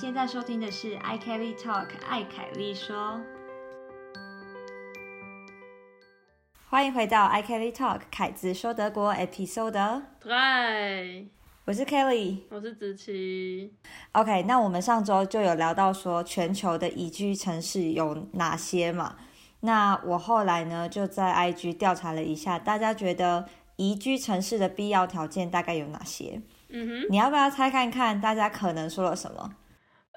现在收听的是 i Kelly Talk，艾凯丽说。欢迎回到 i Kelly Talk，凯子说德国 Episode。嗨，我是 Kelly，我是子琪。OK，那我们上周就有聊到说全球的宜居城市有哪些嘛？那我后来呢就在 IG 调查了一下，大家觉得宜居城市的必要条件大概有哪些？嗯哼，你要不要猜看看大家可能说了什么？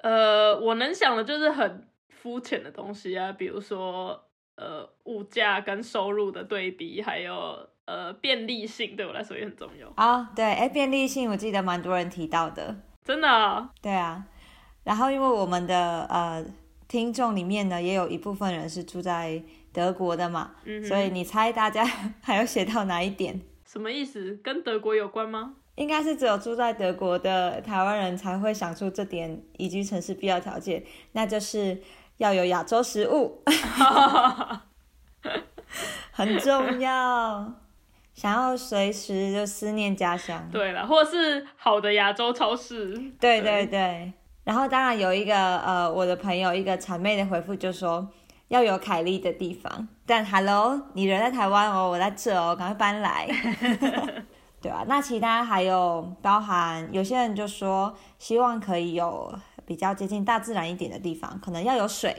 呃，我能想的就是很肤浅的东西啊，比如说呃物价跟收入的对比，还有呃便利性，对我来说也很重要。啊、对，哎，便利性我记得蛮多人提到的，真的啊、对啊。然后因为我们的呃听众里面呢，也有一部分人是住在德国的嘛，嗯，所以你猜大家 还有写到哪一点？什么意思？跟德国有关吗？应该是只有住在德国的台湾人才会想出这点宜居城市必要条件，那就是要有亚洲食物，很重要。想要随时就思念家乡，对了，或者是好的亚洲超市。对对对。然后当然有一个呃，我的朋友一个谄媚的回复就说要有凯莉的地方，但 Hello，你人在台湾哦，我在这哦，赶快搬来。对啊，那其他还有包含有些人就说希望可以有比较接近大自然一点的地方，可能要有水，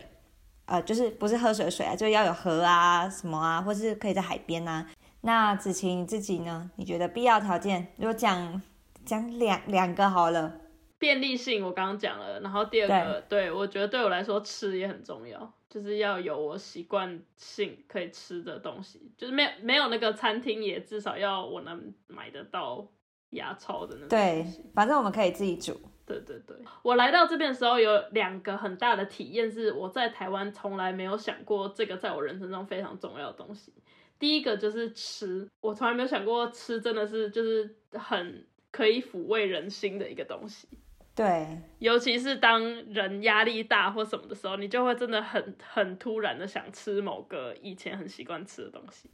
呃，就是不是喝水的水啊，就要有河啊什么啊，或是可以在海边啊。那子晴你自己呢？你觉得必要条件？如果讲讲两两个好了，便利性我刚刚讲了，然后第二个，对我觉得对我来说吃也很重要，就是要有我习惯性可以吃的东西，就是没有没有那个餐厅也至少要我能买得到牙超的那种对。，反正我们可以自己煮。对对对，我来到这边的时候有两个很大的体验，是我在台湾从来没有想过这个在我人生中非常重要的东西。第一个就是吃，我从来没有想过吃真的是就是很可以抚慰人心的一个东西。对，尤其是当人压力大或什么的时候，你就会真的很很突然的想吃某个以前很习惯吃的东西。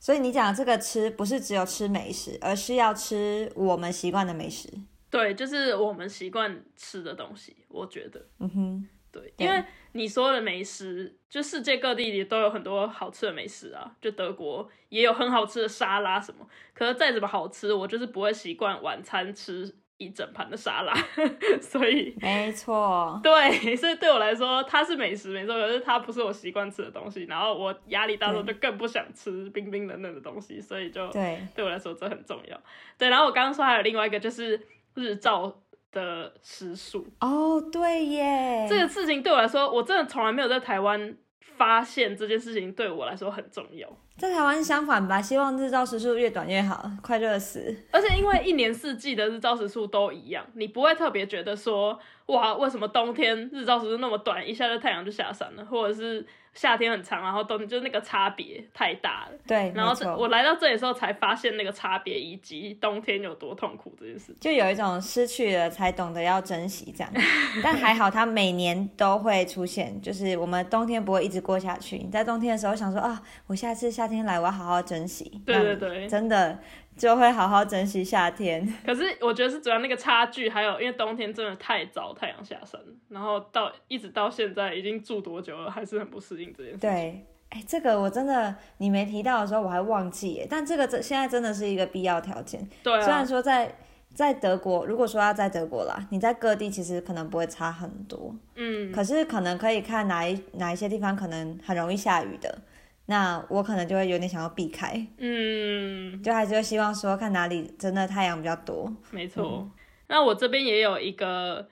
所以你讲的这个吃不是只有吃美食，而是要吃我们习惯的美食。对，就是我们习惯吃的东西，我觉得。嗯哼，对，对因为你说的美食，就世界各地里都有很多好吃的美食啊，就德国也有很好吃的沙拉什么。可是再怎么好吃，我就是不会习惯晚餐吃一整盘的沙拉，所以没错。对，所以对我来说，它是美食没错，可是它不是我习惯吃的东西。然后我压力大的时候就更不想吃冰冰冷冷的东西，所以就对，对我来说这很重要。对，然后我刚刚说还有另外一个就是日照的时数，哦，对耶，这个事情对我来说，我真的从来没有在台湾发现这件事情对我来说很重要。在台湾相反吧，希望日照时数越短越好，快热死。而且因为一年四季的日照时数都一样，你不会特别觉得说，哇，为什么冬天日照时数那么短，一下就太阳就下山了，或者是夏天很长，然后冬天就是那个差别太大了。对，然后我来到这里的时候才发现那个差别，以及冬天有多痛苦这件事。就有一种失去了才懂得要珍惜这样。但还好，它每年都会出现，就是我们冬天不会一直过下去。你在冬天的时候想说啊，我下次夏天来，我要好好珍惜。对对对真的就会好好珍惜夏天。可是我觉得是主要那个差距，还有因为冬天真的太早太阳下山，然后到一直到现在已经住多久了，还是很不适应这件事情。对，哎，这个我真的你没提到的时候我还忘记耶，但这个这现在真的是一个必要条件。对虽然啊，说在在德国，如果说要在德国啦，你在各地其实可能不会差很多，嗯，可是可能可以看哪一哪一些地方可能很容易下雨的，那我可能就会有点想要避开，嗯，就还是会希望说看哪里真的太阳比较多。没错。那我这边也有一个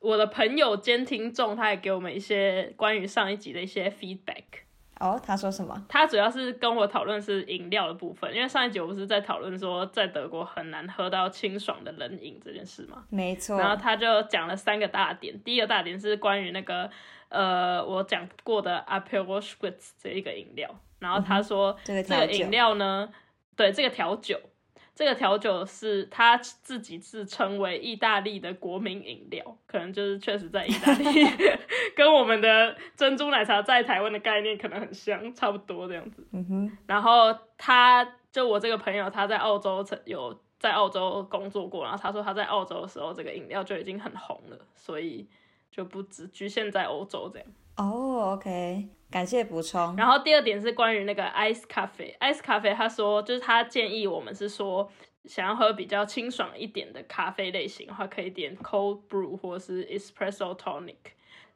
我的朋友兼听众，他也给我们一些关于上一集的一些 feedback。哦，他说什么？他主要是跟我讨论是饮料的部分，因为上一集我不是在讨论说在德国很难喝到清爽的冷饮这件事吗？没错，然后他就讲了三个大点，第一个大点是关于那个呃我讲过的 Aperol Spritz 这一个饮料，然后他说、这个这个饮料呢，对这个调酒，这个调酒是他自己自称为意大利的国民饮料，可能就是确实在意大利，跟我们的珍珠奶茶在台湾的概念可能很像，差不多这样子。嗯哼，然后他就我这个朋友，他在澳洲曾有在澳洲工作过，然后他说他在澳洲的时候，这个饮料就已经很红了，所以就不只局限在欧洲这样。哦，OK，感谢补充。然后第二点是关于那个 ice 咖啡，ice 咖啡他说就是他建议我们是说想要喝比较清爽一点的咖啡类型的话，可以点 cold brew 或是 espresso tonic。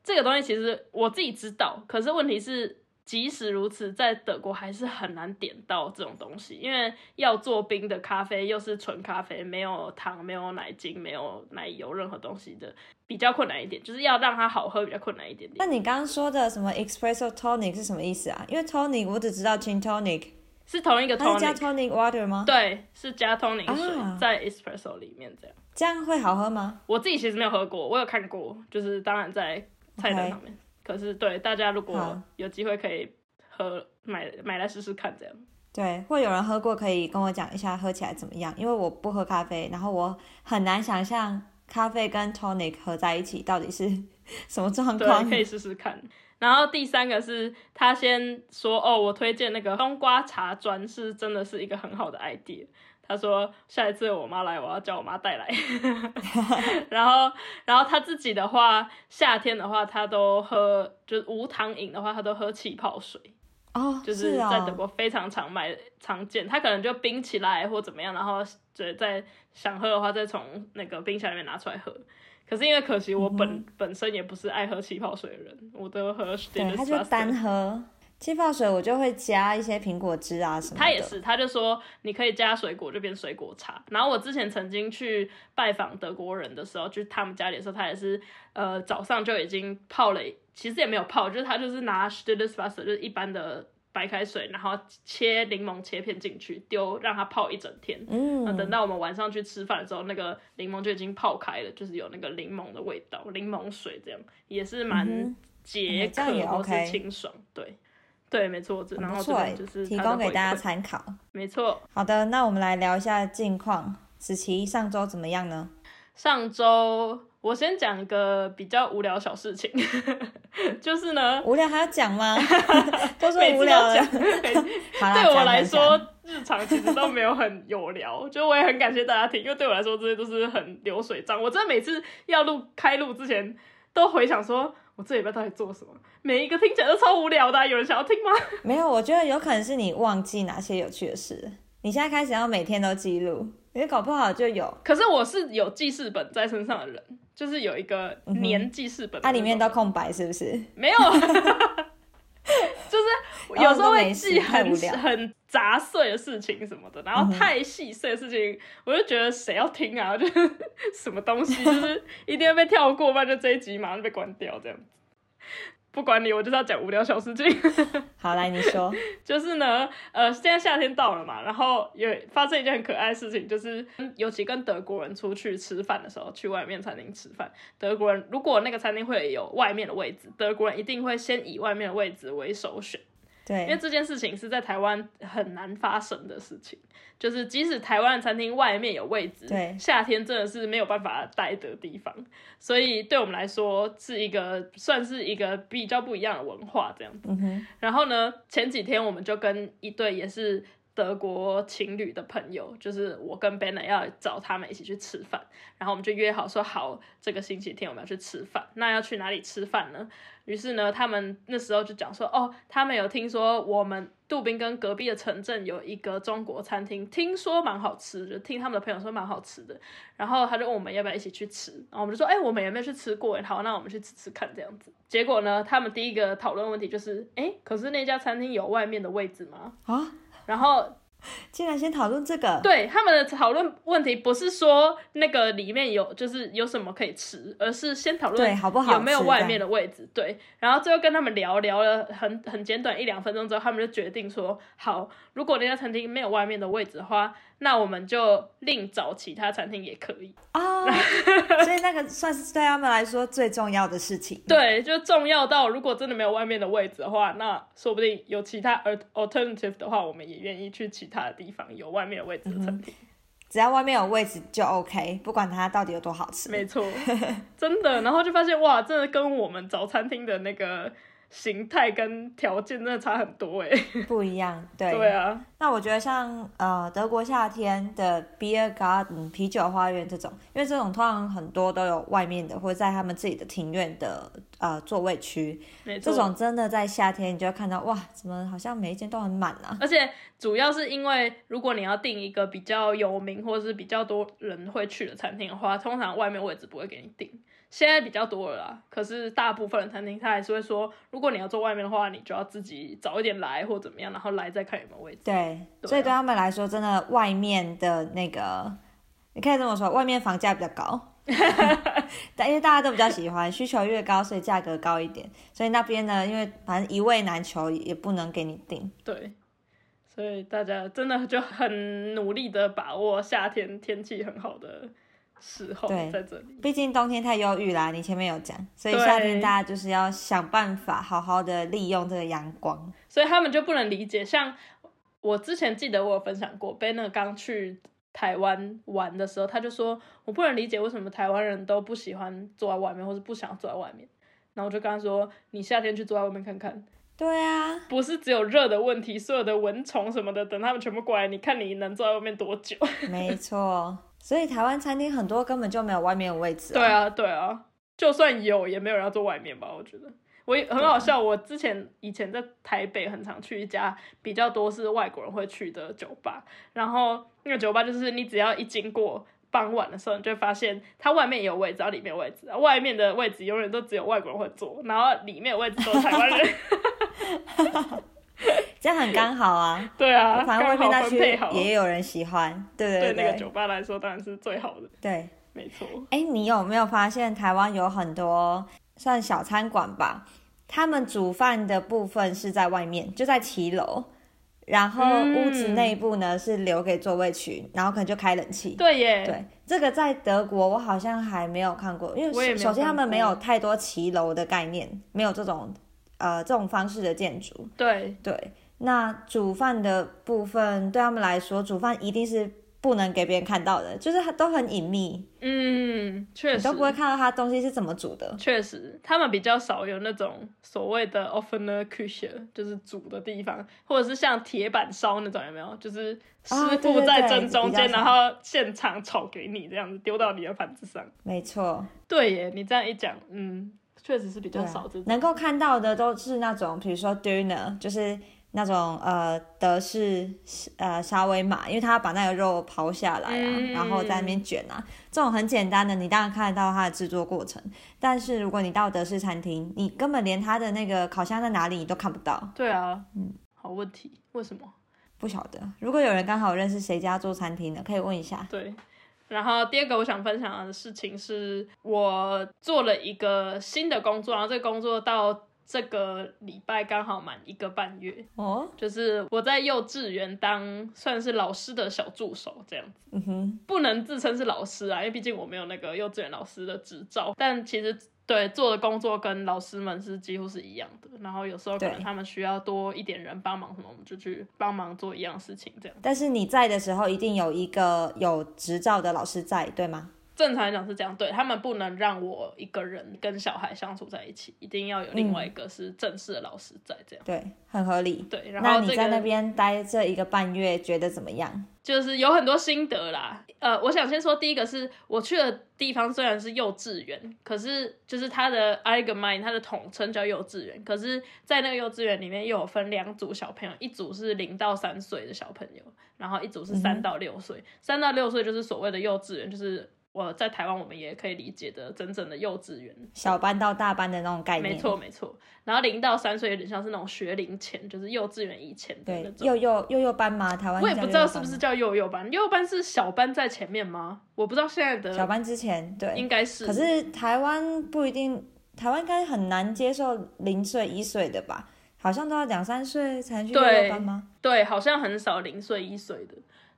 这个东西其实我自己知道，可是问题是。即使如此，在德国还是很难点到这种东西，因为要做冰的咖啡又是纯咖啡，没有糖、没有奶精、没有奶油，任何东西的比较困难一点，就是要让它好喝比较困难一点点。那你刚刚说的什么 espresso tonic 是什么意思啊？因为 tonic 我只知道 gin tonic，是同一个 tonic，加 tonic water 吗？对，是加 tonic 水在 espresso 里面这样。这样会好喝吗？我自己其实没有喝过，我有看过，就是当然在菜单上面。可是，对大家如果有机会可以喝买买来试试看，这样对，或有人喝过可以跟我讲一下喝起来怎么样，因为我不喝咖啡，然后我很难想象咖啡跟 tonic 合在一起到底是 什么状况。可以试试看。然后第三个是他先说哦，我推荐那个冬瓜茶砖是真的是一个很好的 idea。他说下一次我妈来，我要叫我妈带来。然后，然后他自己的话，夏天的话，他都喝，就是无糖饮的话，他都喝气泡水。哦，就是在德国非常常买常见。他可能就冰起来或怎么样，然后就在想喝的话，再从那个冰箱里面拿出来喝。可是因为可惜我本本身也不是爱喝气泡水的人，我都喝。对，他就单喝。气泡水我就会加一些苹果汁啊什么的。他也是，他就说你可以加水果就变水果茶。然后我之前曾经去拜访德国人的时候，就他们家里的时候，他也是呃早上就已经泡了，其实也没有泡，就是他就是拿 Wasser 就是一般的白开水，然后切柠檬切片进去丢，让它泡一整天。嗯，等到我们晚上去吃饭的时候，那个柠檬就已经泡开了，就是有那个柠檬的味道，柠檬水这样也是蛮解渴或是清爽，对。对，没错，然后就是提供给大家参考。没错，好的，那我们来聊一下近况。子琪上周怎么样呢？上周我先讲一个比较无聊小事情，就是呢，无聊还要讲吗？都是无聊讲。对我来说，日常其实都没有很有聊，就我也很感谢大家听，因为对我来说这些都是很流水账。我真的每次要录开录之前，都回想说。我这礼拜到底做什么？每一个听起来都超无聊的，有人想要听吗？没有，我觉得有可能是你忘记哪些有趣的事。你现在开始要每天都记录，因为搞不好就有。可是我是有记事本在身上的人，就是有一个年记事本，它里面都空白，是不是？没有。就是有时候会记很很杂碎的事情什么的，然后太细碎的事情，我就觉得谁要听啊？就是什么东西，就是一定要被跳过，不然就这一集马上被关掉这样子。不管你，我就是要讲无聊小事情。好，来你说，就是呢，呃，现在夏天到了嘛，然后有发生一件很可爱的事情，就是尤其跟德国人出去吃饭的时候，去外面餐厅吃饭，德国人如果那个餐厅会有外面的位置，德国人一定会先以外面的位置为首选。对，因为这件事情是在台湾很难发生的事情，就是即使台湾的餐厅外面有位置，对，夏天真的是没有办法待的地方，所以对我们来说是一个算是一个比较不一样的文化这样子。然后呢，前几天我们就跟一对也是德国情侣的朋友，就是我跟 Ben 要找他们一起去吃饭，然后我们就约好说好这个星期天我们要去吃饭，那要去哪里吃饭呢？于是呢，他们那时候就讲说，哦，他们有听说我们杜宾跟隔壁的城镇有一个中国餐厅，听说蛮好吃，就听他们的朋友说蛮好吃的。然后他就问我们要不要一起去吃，然后我们就说，哎，我们有没有去吃过，好，那我们去吃吃看这样子。结果呢，他们第一个讨论问题就是，哎，可是那家餐厅有外面的位置吗？啊，然后。竟然先讨论这个？对，他们的讨论问题不是说那个里面有就是有什么可以吃，而是先讨论好不好有没有外面的位置。对，然后最后跟他们聊聊了很很简短一两分钟之后，他们就决定说好，如果那家餐厅没有外面的位置的话。那我们就另找其他餐厅也可以啊，所以那个算是对他们来说最重要的事情。对，就重要到如果真的没有外面的位置的话，那说不定有其他 alternative 的话，我们也愿意去其他的地方有外面的位置的餐厅。只要外面有位置就 OK，不管它到底有多好吃。没错，真的。然后就发现哇，真的跟我们找餐厅的那个。形态跟条件真的差很多哎。不一样，对。对啊。那我觉得像呃德国夏天的 beer garden 啤酒花园这种，因为这种通常很多都有外面的或者在他们自己的庭院的呃座位区，这种真的在夏天你就会看到哇，怎么好像每一间都很满啊。而且主要是因为如果你要订一个比较有名或者是比较多人会去的餐厅的话，通常外面位置不会给你订。现在比较多了啦，可是大部分的餐厅他还是会说，如果你要坐外面的话，你就要自己早一点来或怎么样，然后来再看有没有位置。对，所以对他们来说，真的外面的那个，你可以这么说，外面房价比较高，但因为大家都比较喜欢，需求越高，所以价格高一点，所以那边呢，因为反正一位难求，也不能给你定。对，所以大家真的就很努力的把握夏天天气很好的。时候在这里，毕竟冬天太忧郁啦。你前面有讲，所以夏天大家就是要想办法好好的利用这个阳光。所以他们就不能理解，像我之前记得我有分享过，Ben 刚去台湾玩的时候，他就说我不能理解为什么台湾人都不喜欢坐在外面，或是不想坐在外面。然后我就跟他说，你夏天去坐在外面看看。对啊，不是只有热的问题，所有的蚊虫什么的，等他们全部过来，你看你能坐在外面多久？没错。所以台湾餐厅很多根本就没有外面的位置。对啊，对啊，就算有，也没有人要坐外面吧？我觉得，我很好笑。我之前以前在台北很常去一家比较多是外国人会去的酒吧，然后那个酒吧就是你只要一经过傍晚的时候，你就会发现它外面也有位置，然后里面有位置，外面的位置永远都只有外国人会坐，然后里面的位置都是台湾人。这样很刚好啊，对啊，反正外面那区也有人喜欢，对对对，对。那个酒吧来说当然是最好的，对，没错。哎，你有没有发现台湾有很多算小餐馆吧？他们煮饭的部分是在外面，就在骑楼，然后屋子内部呢是留给座位区，然后可能就开冷气。对耶，对，这个在德国我好像还没有看过，因为首先他们没有太多骑楼的概念，没有这种呃这种方式的建筑。对。对。那煮饭的部分对他们来说，煮饭一定是不能给别人看到的，就是它都很隐秘。嗯，确实都不会看到他东西是怎么煮的。确实，他们比较少有那种所谓的 offener kitchen，就是煮的地方，或者是像铁板烧那种，有没有？就是师傅在正中间，然后现场炒给你这样子，丢到你的盘子上。没错。对耶，你这样一讲，嗯，确实是比较少。能够看到的都是那种，比如说 dinner，就是。那种呃德式呃沙威玛，因为他把那个肉刨下来啊，然后在那边卷啊，这种很简单的，你当然看得到它的制作过程。但是如果你到德式餐厅，你根本连它的那个烤箱在哪里你都看不到。对啊，嗯，好问题，为什么？不晓得。如果有人刚好认识谁家做餐厅的，可以问一下。对。然后第二个我想分享的事情是，我做了一个新的工作，然后这个工作到。这个礼拜刚好满一个半月。哦，就是我在幼稚园当算是老师的小助手这样子，嗯哼，不能自称是老师啊，因为毕竟我没有那个幼稚园老师的执照，但其实对做的工作跟老师们是几乎是一样的，然后有时候可能他们需要多一点人帮忙什么，我们就去帮忙做一样事情这样。但是你在的时候，一定有一个有执照的老师在，对吗？正常来讲是这样，对他们不能让我一个人跟小孩相处在一起，一定要有另外一个是正式的老师在，这样对，很合理。对，然后你在那边待这一个半月，觉得怎么样？就是有很多心得啦。呃，我想先说第一个是我去的地方虽然是幼稚园，可是就是它的 a l g e m i n e 它的统称叫幼稚园，可是在那个幼稚园里面又有分两组小朋友，一组是零到三岁的小朋友，然后一组是三到六岁。三到六岁就是所谓的幼稚园，就是。我在台湾，我们也可以理解的，真正的幼稚园，小班到大班的那种概念。没错，没错。然后零到三岁有点像是那种学龄前，就是幼稚园以前的那种。幼幼幼幼班吗？台湾我也不知道是不是叫幼幼班，幼幼班是小班在前面吗？我不知道现在的小班之前，对，应该是。可是台湾不一定，台湾应该很难接受零岁一岁的吧？好像都要两三岁才去幼幼班吗？对，好像很少零岁一岁的。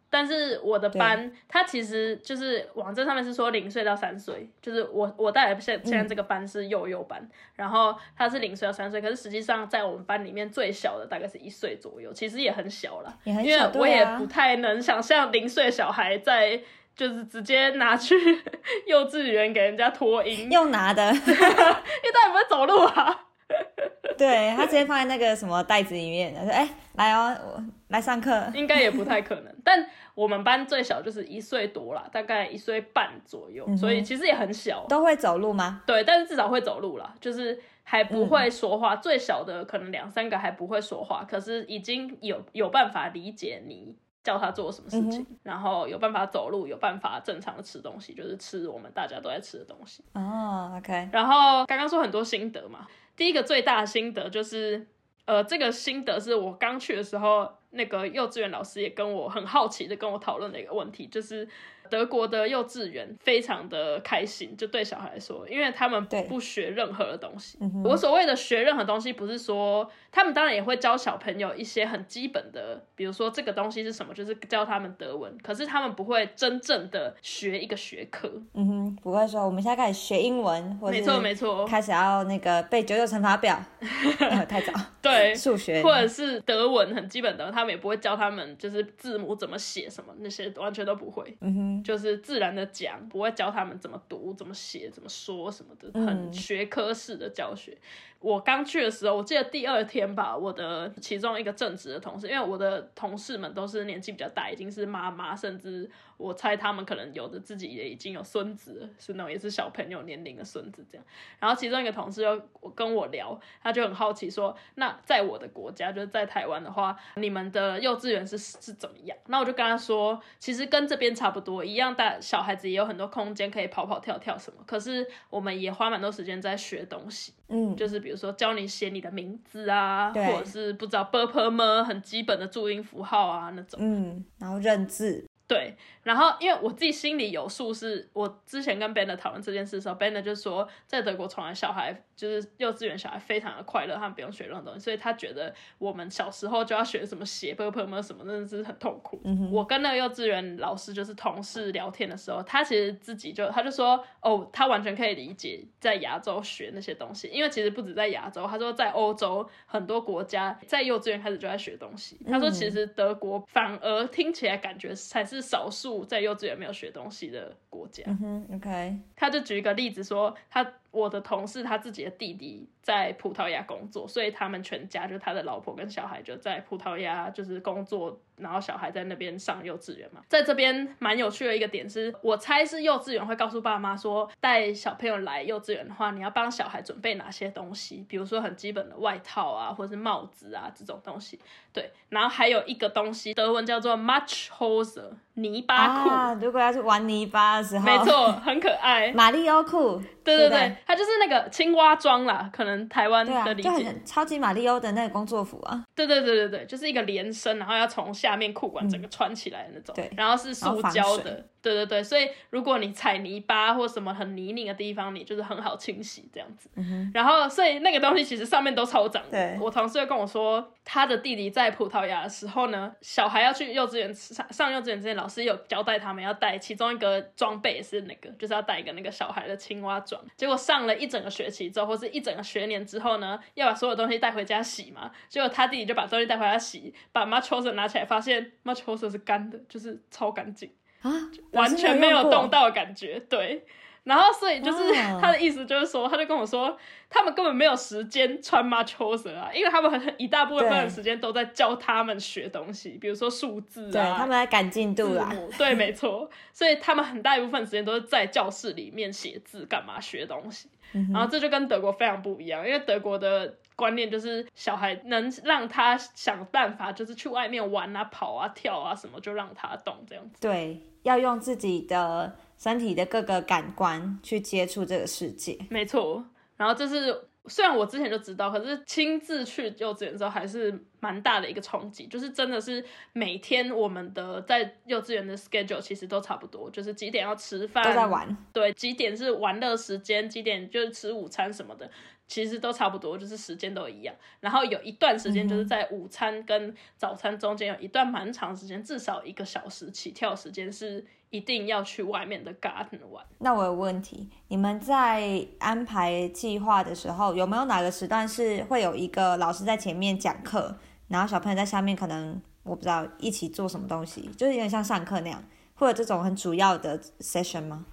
但是我的班，它其实就是网站上面是说零岁到三岁，就是我我带的现现在这个班是幼幼班，然后它是零岁到三岁，可是实际上在我们班里面最小的大概是一岁左右，其实也很小了，因为我也不太能想象零岁小孩在就是直接拿去 幼稚园给人家托婴，用拿的，因为他也不会走路啊。对他直接放在那个什么袋子里面，他说：“哎、来哦，我来上课。应该也不太可能。但我们班最小就是一岁多啦，大概一岁半左右，所以其实也很小”。都会走路吗？对，但是至少会走路啦，就是还不会说话。最小的可能两三个还不会说话，可是已经有有办法理解你叫他做什么事情，然后有办法走路，有办法正常的吃东西，就是吃我们大家都在吃的东西。哦，OK，然后刚刚说很多心得嘛，第一个最大的心得就是，呃，这个心得是我刚去的时候，那个幼稚园老师也跟我很好奇的跟我讨论的一个问题，就是德国的幼稚园非常的开心，就对小孩来说，因为他们对不学任何的东西。我所谓的学任何东西，不是说他们当然也会教小朋友一些很基本的，比如说这个东西是什么，就是教他们德文，可是他们不会真正的学一个学科。嗯哼，不会说我们现在开始学英文，或者没错没错，开始要那个背九九乘法表，呃太早。对，数学或者是德文很基本的，他们也不会教他们就是字母怎么写什么那些完全都不会，嗯哼，就是自然的讲，不会教他们怎么读、怎么写、怎么说什么的，嗯很学科式的教学。我刚去的时候，我记得第二天吧，我的其中一个正职的同事，因为我的同事们都是年纪比较大，已经是妈妈，甚至我猜他们可能有的自己也已经有孙子，是那种也是小朋友年龄的孙子这样。然后其中一个同事又跟我聊，他就很好奇说，那在我的国家，就是在台湾的话，你们的幼稚园是是怎么样？那我就跟他说，其实跟这边差不多，一样大小孩子也有很多空间可以跑跑跳跳什么，可是我们也花蛮多时间在学东西，嗯，就是比如说教你写你的名字啊，或者是不知道 b p m 很基本的注音符号啊那种。嗯，然后认字，对，然后因为我自己心里有数，是我之前跟 Ben 的讨论这件事的时候，Ben 就说，在德国从来小孩就是幼稚园小孩非常的快乐，他们不用学任何东西，所以他觉得我们小时候就要学什么写 b p m 什么，真的是很痛苦。我跟那个幼稚园老师就是同事聊天的时候，他其实自己就他就说，哦，他完全可以理解在亚洲学那些东西，因为其实不止在亚洲，他说在欧洲很多国家在幼稚园开始就在学东西。他说其实德国反而听起来感觉才是少数在幼稚园没有学东西的国家。嗯哼，OK，他就举一个例子说，他我的同事他自己的弟弟在葡萄牙工作，所以他们全家就他的老婆跟小孩就在葡萄牙就是工作，然后小孩在那边上幼稚园嘛。在这边蛮有趣的一个点是，我猜是幼稚园会告诉爸妈说，带小朋友来幼稚园的话，你要帮小孩准备哪些东西，比如说很基本的外套啊，或者是帽子啊这种东西。对，然后还有一个东西，德文叫做 Matchhose 泥巴裤。啊，如果要去玩泥巴的时候，没，错，很可爱。马里奥裤，对不对对对，它就是那个青蛙装啦，可能台湾的理解。就很超级马里奥的那个工作服啊，对对对对对，就是一个连身，然后要从下面裤管整个穿起来的那种。对然后是塑胶的。对对对，所以如果你踩泥巴或什么很泥泞的地方，你就是很好清洗这样子。然后，所以那个东西其实上面都超脏。对我同事就跟我说，他的弟弟在葡萄牙的时候呢，小孩要去幼稚园上上幼稚园之前，老师有交代他们要带其中一个装备是那个，就是要带一个那个小孩的青蛙装。结果上了一整个学期之后，或是一整个学年之后呢，要把所有东西带回家洗嘛。结果他弟弟就把东西带回家洗，把 m a c h o s 拿起来，发现 m a c h o s 是干的，就是超干净。啊，完全没有动，到的感觉，对。然后所以就是、哦 他的意思就是说，他就跟我说，他们根本没有时间穿 o s 啊，因为他们很一大部分时间都在教他们学东西，比如说数字啊，对他们在赶进度啦，字母，对，没错。所以他们很大一部分时间都是在教室里面写字，干嘛学东西。嗯然后这就跟德国非常不一样，因为德国的观念就是小孩能让他想办法，就是去外面玩啊、跑啊、跳啊什么，就让他动这样子。对，要用自己的身体的各个感官去接触这个世界。没错，然后这是虽然我之前就知道，可是亲自去幼稚园之后还是蛮大的一个冲击，就是真的是每天我们的在幼稚园的 schedule 其实都差不多，就是几点要吃饭，都在玩，对，几点是玩乐时间，几点就是吃午餐什么的，其实都差不多，就是时间都一样。然后有一段时间就是在午餐跟早餐中间有一段蛮长时间，至少一个小时起跳时间是一定要去外面的 garden 玩。那我有问题，你们在安排计划的时候，有没有哪个时段是会有一个老师在前面讲课，然后小朋友在下面可能我不知道一起做什么东西，就是有点像上课那样，会有这种很主要的 session 吗？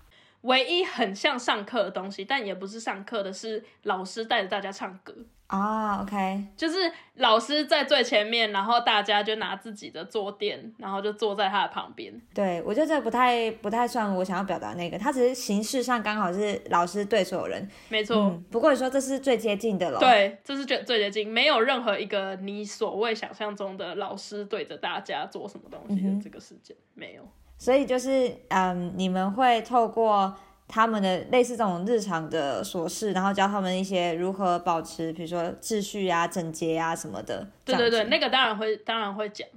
唯一很像上课的东西，但也不是上课的，是老师带着大家唱歌。啊，OK，就是老师在最前面，然后大家就拿自己的坐垫，然后就坐在他的旁边。对我觉得这不太不太算我想要表达那个，他只是形式上刚好是老师对所有人，没错，嗯，不过你说这是最接近的了，，对，这是最最接近，没有任何一个你所谓想象中的老师对着大家做什么东西的这个事件，没有。所以就是嗯，你们会透过他们的类似这种日常的琐事，然后教他们一些如何保持，比如说秩序啊、整洁啊什么的，对对对，那个当然会当然会讲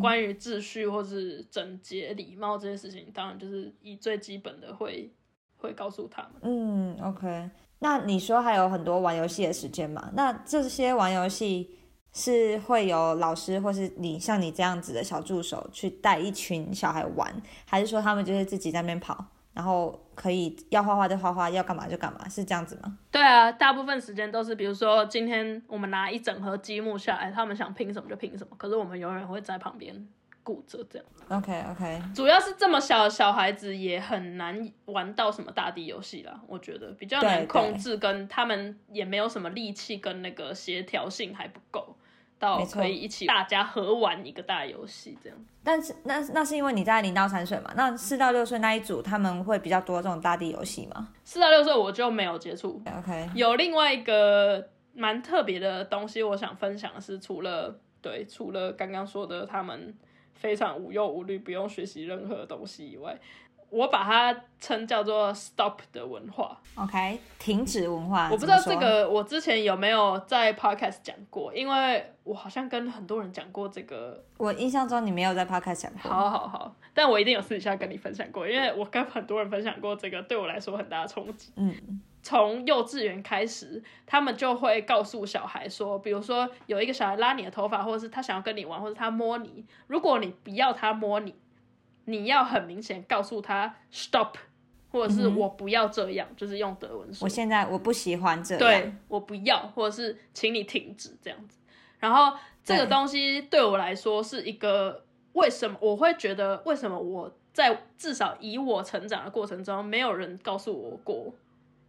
关于秩序或是整洁、礼貌这些事情，当然就是以最基本的会会告诉他们。嗯，OK。那你说还有很多玩游戏的时间嘛？那这些玩游戏是会有老师或是你像你这样子的小助手去带一群小孩玩，还是说他们就是自己在那边跑，然后可以要画画就画画，要干嘛就干嘛，是这样子吗？对啊，大部分时间都是，比如说今天我们拿一整盒积木下来，他们想拼什么就拼什么，可是我们永远会在旁边顾着这样。OK OK，主要是这么小的小孩子也很难玩到什么大地游戏啦，我觉得比较难控制，跟他们也没有什么力气跟那个协调性还不够，到可以一起大家合玩一个大游戏这样。但是那那是因为你在零到三岁嘛？那四到六岁那一组他们会比较多这种大地游戏吗四到六岁我就没有接触，？OK，有另外一个蛮特别的东西，我想分享的是，除了对，除了刚刚说的他们非常无忧无虑，不用学习任何东西以外，我把它称叫做 “stop” 的文化。OK，停止文化，我不知道这个我之前有没有在 podcast 讲过，因为我好像跟很多人讲过这个。我印象中你没有在 Podcast 讲过。好好好，但我一定有私底下跟你分享过，因为我跟很多人分享过这个，对我来说很大的冲击。嗯，从幼稚园开始，他们就会告诉小孩说，比如说有一个小孩拉你的头发，或者是他想要跟你玩，或者他摸你，如果你不要他摸你，你要很明显告诉他 stop，或者是我不要这样，就是用德文说我。现在我不喜欢这样。对，我不要，或者是请你停止这样子。然后这个东西对我来说是一个为什么我会觉得为什么我在至少以我成长的过程中，没有人告诉我过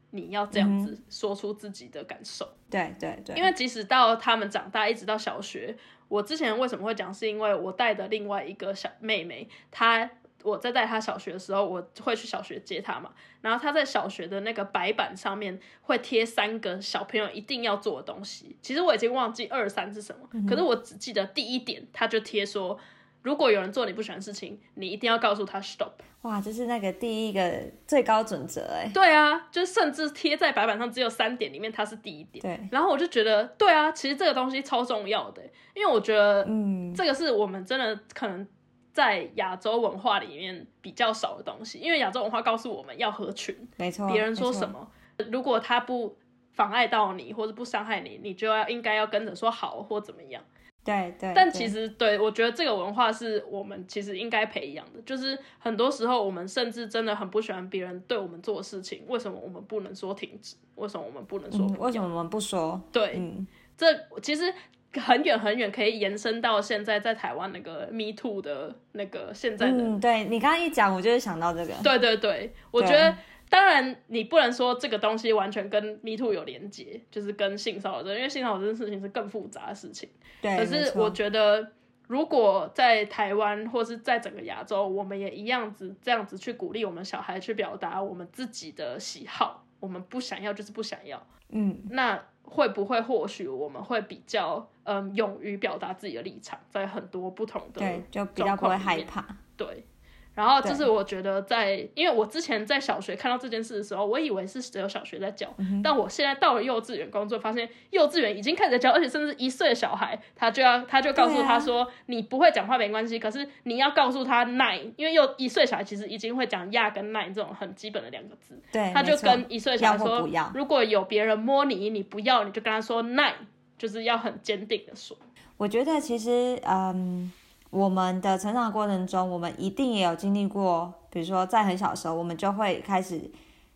你要这样子说出自己的感受。对对对，因为即使到他们长大，一直到小学，我之前为什么会讲，是因为我带的另外一个小妹妹，她我在带她小学的时候，我会去小学接她嘛，然后她在小学的那个白板上面会贴三个小朋友一定要做的东西，其实我已经忘记二三是什么，可是我只记得第一点，她就贴说。如果有人做你不喜欢的事情，你一定要告诉他 stop。哇，这是那个第一个最高准则哎。对啊，就甚至贴在白板上只有三点，里面它是第一点。对，然后我就觉得，对啊，其实这个东西超重要的，因为我觉得嗯，这个是我们真的可能在亚洲文化里面比较少的东西，因为亚洲文化告诉我们要合群，没错。别人说什？么，如果他不妨碍到你或者不伤害你，你就要应该要跟着说好或怎么样。对对。但其实对我觉得这个文化是我们其实应该培养的，就是很多时候我们甚至真的很不喜欢别人对我们做的事情，为什么我们不能说停止？为什么我们不能说？为什么我们不说？对，嗯，这其实很远很远，可以延伸到现在在台湾那个 Me Too 的那个现在的。嗯，对你刚刚一讲，我就是想到这个。对对对，我觉得当然你不能说这个东西完全跟 Me Too 有连接，就是跟性骚扰这，因为性骚扰这件事情是更复杂的事情。对，可是我觉得。如果在台湾或是在整个亚洲，我们也一样子这样子去鼓励我们小孩去表达我们自己的喜好，我们不想要就是不想要，嗯，那会不会或许我们会比较嗯勇于表达自己的立场，在很多不同的对，就比较不会害怕。对，然后就是我觉得在，因为我之前在小学看到这件事的时候，我以为是只有小学在教，嗯但我现在到了幼稚园工作，发现幼稚园已经开始在教，而且甚至一岁的小孩，他就要他就告诉他说，你不会讲话没关系，可是你要告诉他 nine，因为幼一岁小孩其实已经会讲呀跟 nine 这种很基本的两个字，对，他就跟一岁小孩说如果有别人摸你，你不要，你就跟他说 nine，就是要很坚定的说。我觉得其实，嗯，我们的成长过程中，我们一定也有经历过，比如说在很小的时候，我们就会开始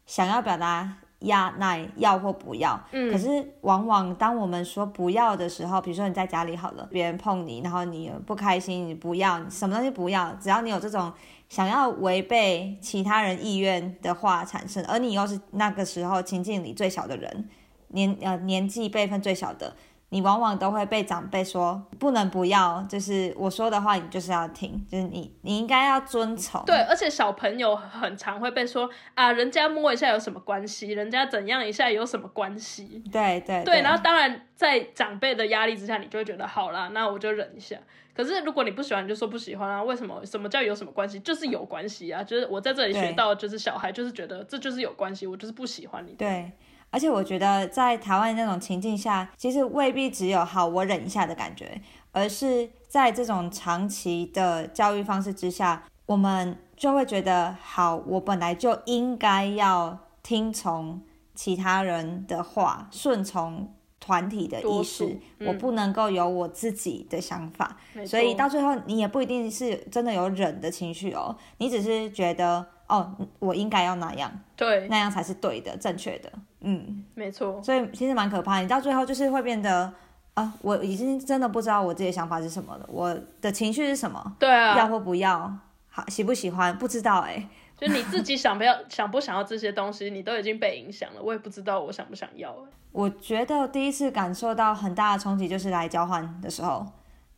想要表达呀、那要或不要。嗯可是往往当我们说不要的时候，比如说你在家里好了，别人碰你，然后你不开心，你不要，你什么东西不要，只要你有这种想要违背其他人意愿的话产生，而你又是那个时候情境里最小的人。年呃年纪辈分最小的，你往往都会被长辈说不能不要，就是我说的话你就是要听，就是你你应该要遵从。对，而且小朋友很常会被说啊，人家摸一下有什么关系，人家怎样一下有什么关系。对对对，然后当然在长辈的压力之下，你就会觉得好啦，那我就忍一下。可是如果你不喜欢，你就说不喜欢啊？为什么？什么叫有什么关系？就是有关系啊！就是我在这里学到，就是小孩就是觉得这就是有关系，我就是不喜欢你。对，而且我觉得在台湾那种情境下，其实未必只有好我忍一下的感觉，而是在这种长期的教育方式之下，我们就会觉得好，我本来就应该要听从其他人的话，顺从。团体的意识，我不能够有我自己的想法，所以到最后你也不一定是真的有忍的情绪哦，你只是觉得哦，我应该要那样，对，那样才是对的、正确的，嗯，没错。所以其实蛮可怕，你到最后就是会变得啊，我已经真的不知道我自己的想法是什么了，我的情绪是什么，对啊，要或不要，好喜不喜欢不知道哎。就你自己想不要 想不想要这些东西，你都已经被影响了。我也不知道我想不想要。我觉得第一次感受到很大的冲击就是来交换的时候，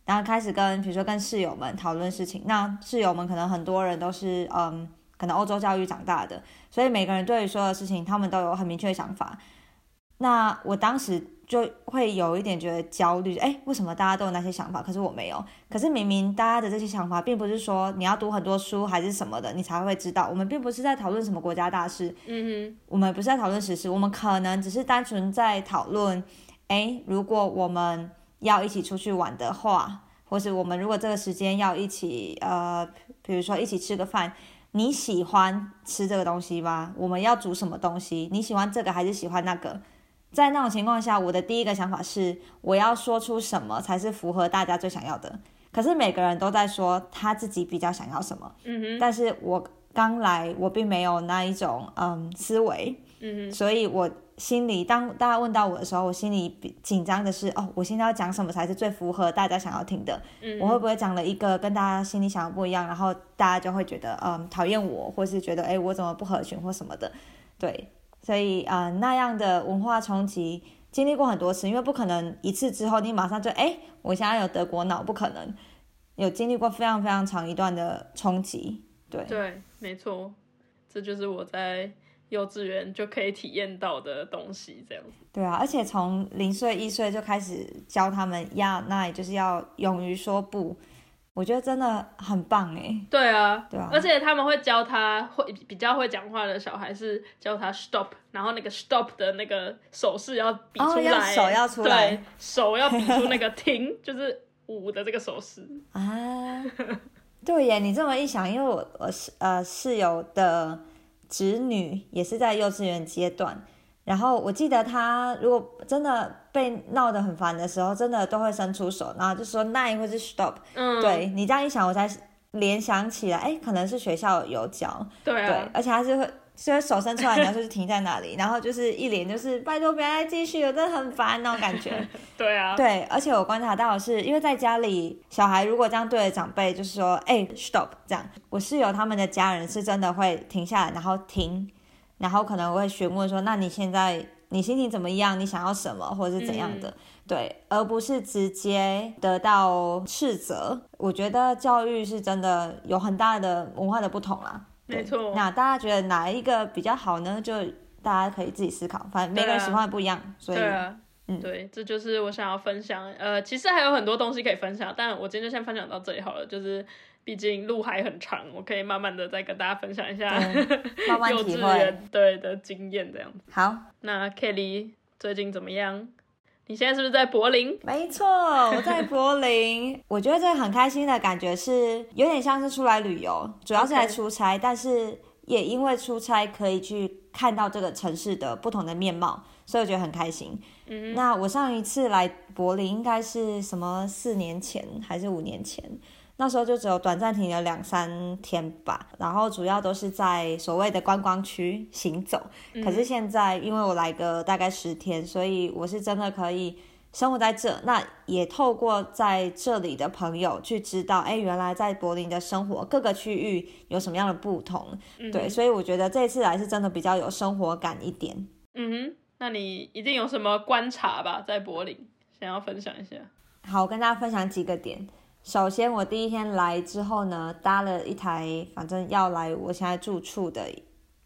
然后开始跟比如说跟室友们讨论事情。那室友们可能很多人都是嗯，可能欧洲教育长大的，所以每个人对于所有事情他们都有很明确的想法。那我当时。就会有一点觉得焦虑，哎，为什么大家都有那些想法，可是我没有？可是明明大家的这些想法，并不是说你要读很多书还是什么的，你才会知道。我们并不是在讨论什么国家大事，嗯哼，我们不是在讨论时事，我们可能只是单纯在讨论，哎，如果我们要一起出去玩的话，或是我们如果这个时间要一起，呃，比如说一起吃个饭，你喜欢吃这个东西吗？我们要煮什么东西？你喜欢这个还是喜欢那个？在那种情况下，我的第一个想法是，我要说出什么才是符合大家最想要的。可是每个人都在说他自己比较想要什么，嗯哼。但是我刚来，我并没有那一种嗯思维，嗯。所以我心里，当大家问到我的时候，我心里紧张的是，哦，我现在要讲什么才是最符合大家想要听的？嗯。我会不会讲了一个跟大家心里想的不一样，然后大家就会觉得嗯讨厌我，或是觉得哎我怎么不合群或什么的？对。所以啊，那样的文化冲击经历过很多次，因为不可能一次之后你马上就哎，我现在有德国脑，不可能有经历过非常非常长一段的冲击。对对，没错，这就是我在幼稚园就可以体验到的东西，这样子。对啊，而且从零岁一岁就开始教他们要，那也就是要勇于说不。我觉得真的很棒哎，对啊，对啊，而且他们会教他会比较会讲话的小孩是教他 stop，然后那个 stop 的那个手势要比出来，手要出来，对，手要比出那个 停，就是五的这个手势啊。对耶，你这么一想，因为我我是呃室友的侄女也是在幼稚园阶段。然后我记得他如果真的被闹得很烦的时候，真的都会伸出手，然后就说 nine 或是 stop。嗯，对你这样一想，我才联想起来，哎，可能是学校有教。对啊。对，而且还是会，所以手伸出来，然后就是停在那里，然后就是一脸就是拜托不要再继续，我真的很烦那种感觉。对啊。对，而且我观察到的是，因为在家里，小孩如果这样对着长辈，就是说，哎，stop，这样，我室友他们的家人是真的会停下来，然后停。然后可能会询问说：“那你现在你心情怎么样？你想要什么，或者是怎样的？对，而不是直接得到斥责。我觉得教育是真的有很大的文化的不同啦。没错。那大家觉得哪一个比较好呢？就大家可以自己思考。反正每个人喜欢的不一样，所以，嗯，对，这就是我想要分享。呃，其实还有很多东西可以分享，但我今天就先分享到这里好了。就是。毕竟路还很长，我可以慢慢的再跟大家分享一下 幼稚园对的经验这样子。好，那 Kelly 最近怎么样？你现在是不是在柏林？没错，我在柏林。我觉得这个很开心的感觉是有点像是出来旅游，主要是来出差，但是也因为出差可以去看到这个城市的不同的面貌，所以我觉得很开心。嗯，那我上一次来柏林应该是什么四年前还是五年前？那时候就只有短暂停留两三天吧，然后主要都是在所谓的观光区行走。可是现在因为我来个大概十天，所以我是真的可以生活在这。那也透过在这里的朋友去知道，哎，原来在柏林的生活各个区域有什么样的不同。对，所以我觉得这次来是真的比较有生活感一点。嗯哼，那你一定有什么观察吧，在柏林想要分享一下？好，我跟大家分享几个点。首先，我第一天来之后呢，搭了一台，反正要来我现在住处的，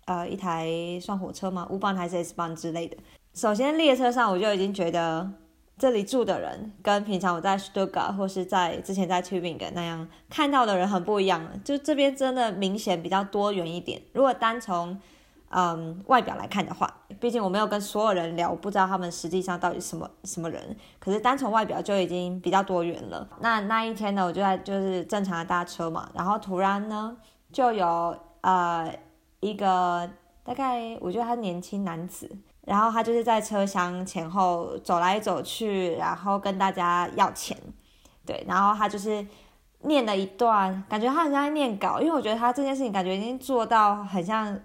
呃，一台算火车吗五班还是 S 班之类的。首先，列车上我就已经觉得这里住的人跟平常我在 Stuttgart 或是在之前在 Tübingen 那样看到的人很不一样了，就这边真的明显比较多元一点。如果单从嗯，外表来看的话，毕竟我没有跟所有人聊，我不知道他们实际上到底什么什么人。可是单从外表就已经比较多元了。那那一天呢，我就在就是正常的搭车嘛，然后突然呢，就有呃一个大概我觉得他年轻男子，然后他就是在车厢前后走来走去，然后跟大家要钱，对，然后他就是念了一段，感觉他好像在念稿，因为我觉得他这件事情感觉已经做到很像。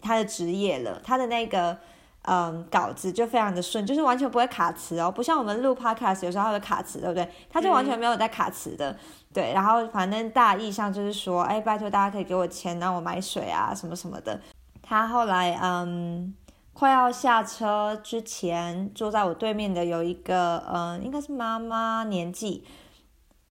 他的职业了，他的那个嗯稿子就非常的顺，就是完全不会卡词哦，不像我们录 podcast 有时候会卡词，对不对？他就完全没有在卡词的，对。然后反正大意上就是说，哎，拜托大家可以给我钱，让我买水啊，什么什么的。他后来嗯快要下车之前，坐在我对面的有一个嗯应该是妈妈年纪，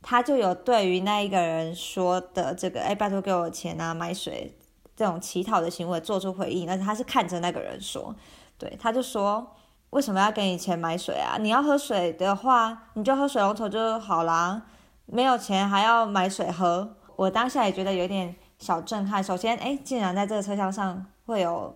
他就有对于那一个人说的这个，哎，拜托给我钱啊，买水。这种乞讨的行为做出回应，但是他是看着那个人说，对，他就说为什么要给你钱买水啊？你要喝水的话，你就喝水龙头就好啦，没有钱还要买水喝。我当下也觉得有点小震撼。首先，哎，竟然在这个车厢上会有，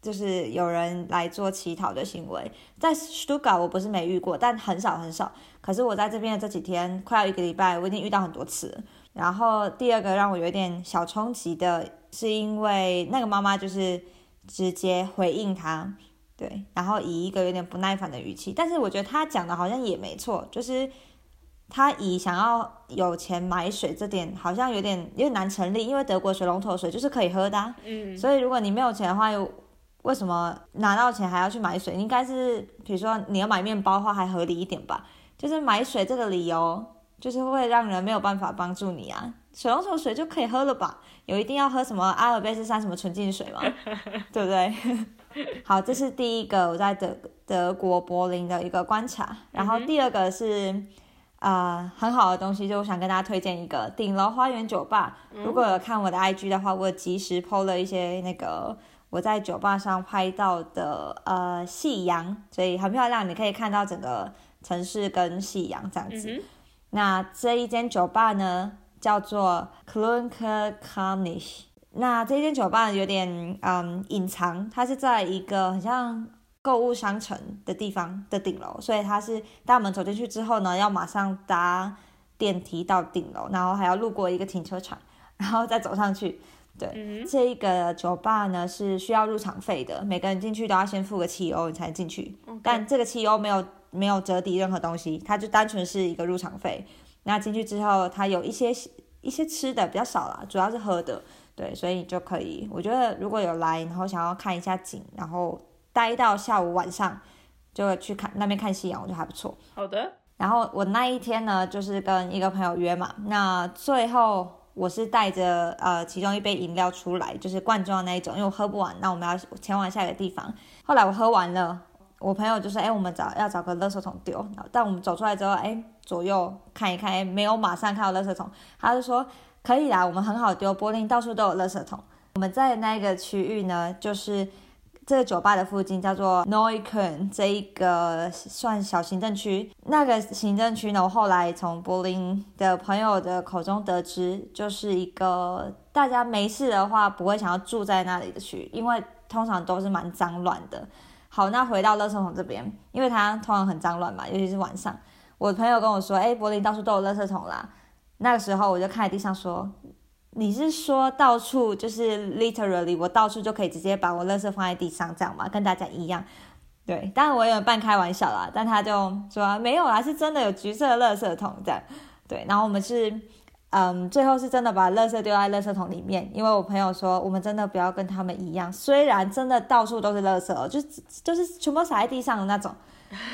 就是有人来做乞讨的行为，在 Stuka，我不是没遇过，但很少很少。可是我在这边的这几天，快要一个礼拜，我已经遇到很多次。然后第二个让我有点小冲击的。是因为那个妈妈就是直接回应他，对，然后以一个有点不耐烦的语气，但是我觉得他讲的好像也没错，就是他以想要有钱买水这点好像有点有点难成立，因为德国水龙头水就是可以喝的，嗯，所以如果你没有钱的话，又为什么拿到钱还要去买水？应该是比如说你要买面包的话还合理一点吧，就是买水这个理由就是会让人没有办法帮助你啊。水龙头水就可以喝了吧？有一定要喝什么阿尔卑斯山什么纯净水吗？对不对？好，这是第一个我在德德国柏林的一个观察。然后第二个是啊很好的东西，就我想跟大家推荐一个顶楼花园酒吧。如果有看我的 IG 的话，我及时 PO 了一些那个我在酒吧上拍到的呃夕阳，所以很漂亮，你可以看到整个城市跟夕阳这样子。那这一间酒吧呢？叫做 k l u n k e k a m i s h 那这间酒吧有点嗯隐藏，它是在一个很像购物商城的地方的顶楼，所以它是大门走进去之后呢，要马上搭电梯到顶楼，然后还要路过一个停车场，然后再走上去。对，这一个酒吧呢是需要入场费的，每个人进去都要先付个七欧你才能进去，但这个七欧没有没有折抵任何东西，它就单纯是一个入场费。那进去之后，它有一些一些吃的比较少啦，主要是喝的，对，所以你就可以。我觉得如果有来，然后想要看一下景，然后待到下午晚上，就去看那边看夕阳，我觉得还不错。好的。然后我那一天呢，就是跟一个朋友约嘛，那最后我是带着呃其中一杯饮料出来，就是罐装的那一种，因为我喝不完，那我们要前往下一个地方。后来我喝完了，我朋友就说：“哎，我们找要找个垃圾桶丢。”但我们走出来之后，哎。左右看一看，没有马上看到垃圾桶，他就说可以啦，我们很好丢，柏林到处都有垃圾桶。我们在那个区域呢，就是这个酒吧的附近，叫做 Neukölln 这一个算小行政区。那个行政区呢，我后来从柏林的朋友的口中得知，就是一个大家没事的话不会想要住在那里的区，因为通常都是蛮脏乱的。好，那回到垃圾桶这边，因为它通常很脏乱嘛，尤其是晚上。我朋友跟我说：“哎，柏林到处都有垃圾桶啦。”那个时候我就看地上说：“你是说到处就是 literally 我到处就可以直接把我垃圾放在地上这样吗？跟大家一样？”对，当然我有半开玩笑啦，但他就说：“没有啦，是真的有橘色的垃圾桶这样。”对，然后我们是嗯，最后是真的把垃圾丢在垃圾桶里面，因为我朋友说我们真的不要跟他们一样，虽然真的到处都是垃圾，就就是全部撒在地上的那种。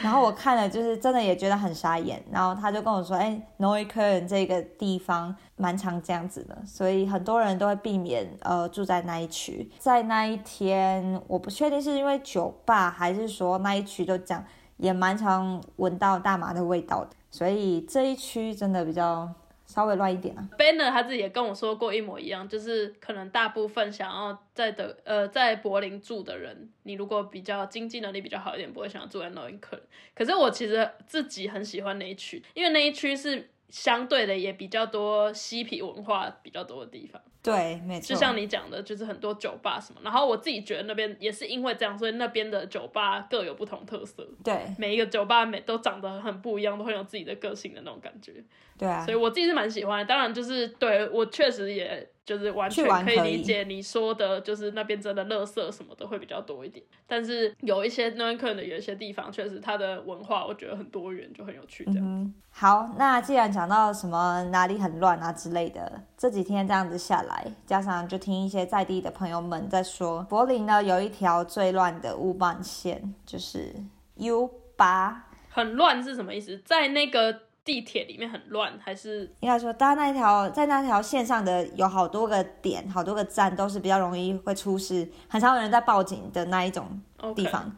然后我看了，就是真的也觉得很傻眼。然后他就跟我说：“哎 n o i k e n 这个地方蛮常这样子的，所以很多人都会避免呃住在那一区。在那一天，我不确定是因为酒吧，还是说那一区就讲也蛮常闻到大麻的味道的，所以这一区真的比较。”稍微乱一点啊。Banner 他自己也跟我说过一模一样，就是可能大部分想要在德呃在柏林住的人，你如果比较经济能力比较好一点，不会想要住在 n o i n k 可是我其实自己很喜欢那一区，因为那一区是相对的也比较多嬉皮文化比较多的地方。对，没错。就像你讲的，就是很多酒吧什么，然后我自己觉得那边也是因为这样，所以那边的酒吧各有不同特色。对，每一个酒吧每都长得很不一样，都很有自己的个性的那种感觉。对啊。所以我自己是蛮喜欢的，当然就是对我确实也。就是完全可以理解你说的，就是那边真的垃圾什么的会比较多一点，但是有一些 n o n c e 的有一些地方，确实它的文化我觉得很多元，就很有趣。这样好，那既然讲到什么哪里很乱啊之类的，这几天这样子下来，加上就听一些在地的朋友们在说，柏林呢有一条最乱的乌板线，就是 U 八，很乱是什么意思？在那个。地铁里面很乱，还是应该说，搭那条在那条线上的有好多个点，好多个站都是比较容易会出事，很少有人在报警的那一种地方，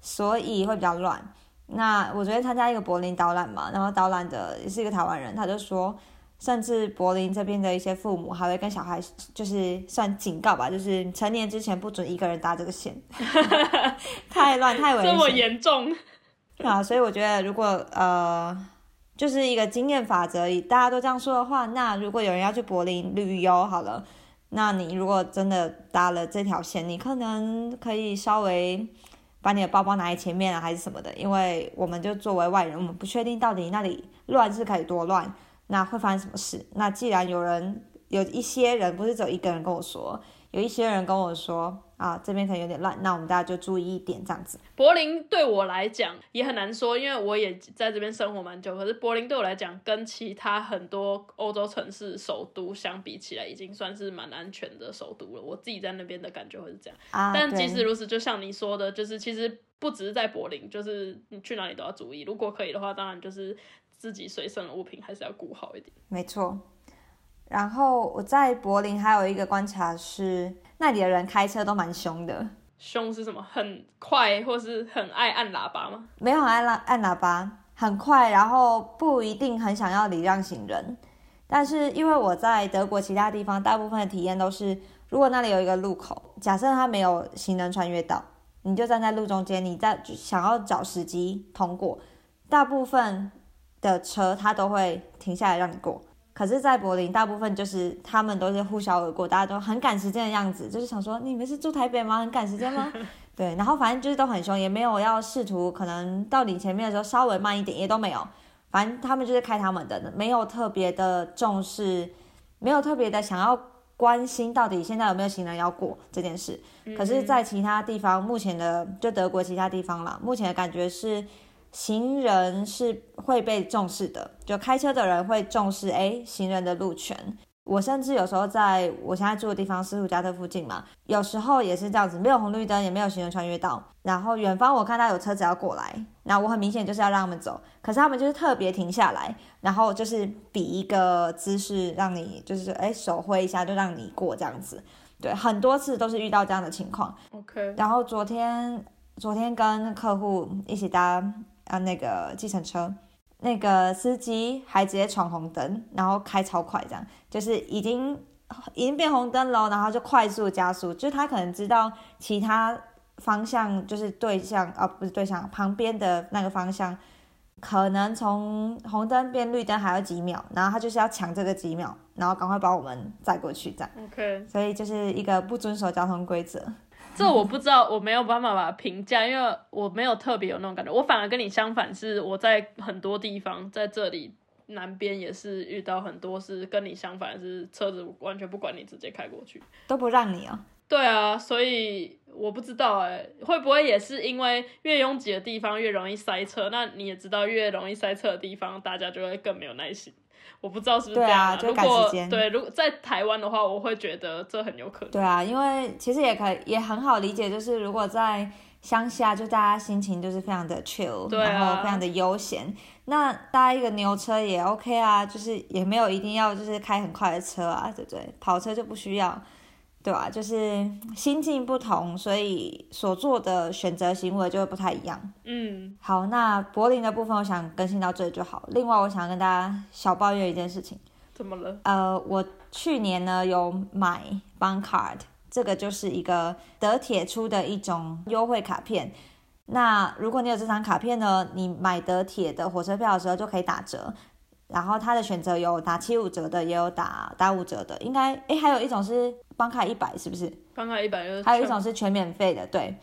所以会比较乱。那我昨天参加一个柏林导览嘛，然后导览的也是一个台湾人，他就说，甚至柏林这边的一些父母还会跟小孩就是算警告吧，就是成年之前不准一个人搭这个线，太乱太危险，这么严重 啊！所以我觉得如果呃。就是一个经验法则，大家都这样说的话，那如果有人要去柏林旅游，好了，那你如果真的搭了这条线，你可能可以稍微把你的包包拿在前面啊，还是什么的，因为我们就作为外人，我们不确定到底那里乱是可以多乱，那会发生什么事？那既然有人有一些人，不是只有一个人跟我说。有一些人跟我说啊，这边可能有点乱，那我们大家就注意一点这样子。柏林对我来讲也很难说，因为我也在这边生活蛮久。可是柏林对我来讲，跟其他很多欧洲城市首都相比起来，已经算是蛮安全的首都了。我自己在那边的感觉会是这样。啊，但即使如此，就像你说的，就是其实不只是在柏林，就是你去哪里都要注意。如果可以的话，当然就是自己随身的物品还是要顾好一点。没错。然后我在柏林还有一个观察是，那里的人开车都蛮凶的。凶是什么？很快，或是很爱按喇叭吗？没有按喇按按喇叭，很快，然后不一定很想要礼让行人。但是因为我在德国其他地方，大部分的体验都是，如果那里有一个路口，假设它没有行人穿越道，你就站在路中间，你在想要找时机通过，大部分的车它都会停下来让你过。可是，在柏林，大部分就是他们都是呼啸而过，大家都很赶时间的样子，就是想说你们是住台北吗？很赶时间吗？对，然后反正就是都很凶，也没有要试图可能到你前面的时候稍微慢一点，也都没有。反正他们就是开他们的，没有特别的重视，没有特别的想要关心到底现在有没有行人要过这件事。可是，在其他地方，目前的就德国其他地方啦，目前的感觉是。行人是会被重视的，就开车的人会重视哎行人的路权。我甚至有时候在我现在住的地方斯图加特附近嘛，有时候也是这样子，没有红绿灯，也没有行人穿越道，然后远方我看到有车子要过来，那我很明显就是要让他们走，可是他们就是特别停下来，然后就是比一个姿势让你就是哎手挥一下就让你过这样子，对，很多次都是遇到这样的情况。OK，然后昨天昨天跟客户一起搭。啊，那个计程车，那个司机还直接闯红灯，然后开超快，这样就是已经已经变红灯了，然后就快速加速，就是他可能知道其他方向就是对向啊，不是对向旁边的那个方向，可能从红灯变绿灯还有几秒，然后他就是要抢这个几秒，然后赶快把我们载过去，这样。OK，所以就是一个不遵守交通规则。这我不知道，我没有办法把它评价，因为我没有特别有那种感觉。我反而跟你相反，是我在很多地方，在这里南边也是遇到很多是跟你相反，是车子完全不管你，直接开过去，都不让你哦。对啊，所以我不知道哎，会不会也是因为越拥挤的地方越容易塞车？那你也知道，越容易塞车的地方，大家就会更没有耐心。我不知道是不是对啊这样啊。就赶时间对，如果在台湾的话，我会觉得这很有可能。对啊，因为其实也可以也很好理解，就是如果在乡下，就大家心情就是非常的 chill，、然后非常的悠闲，那搭一个牛车也 OK 啊，就是也没有一定要就是开很快的车啊，对不对？跑车就不需要，对吧、就是心境不同，所以所做的选择行为就会不太一样。嗯，好，那柏林的部分我想更新到这里就好。另外，我想跟大家小抱怨一件事情。怎么了？呃，我去年呢有买 Bun Card，这个就是一个德铁出的一种优惠卡片。那如果你有这张卡片呢，你买德铁的火车票的时候就可以打折。然后它的选择有打七五折的，也有打打五折的，应该诶还有一种是帮卡一百，是不是？刚刚一百就是还有一种是全免费的，对。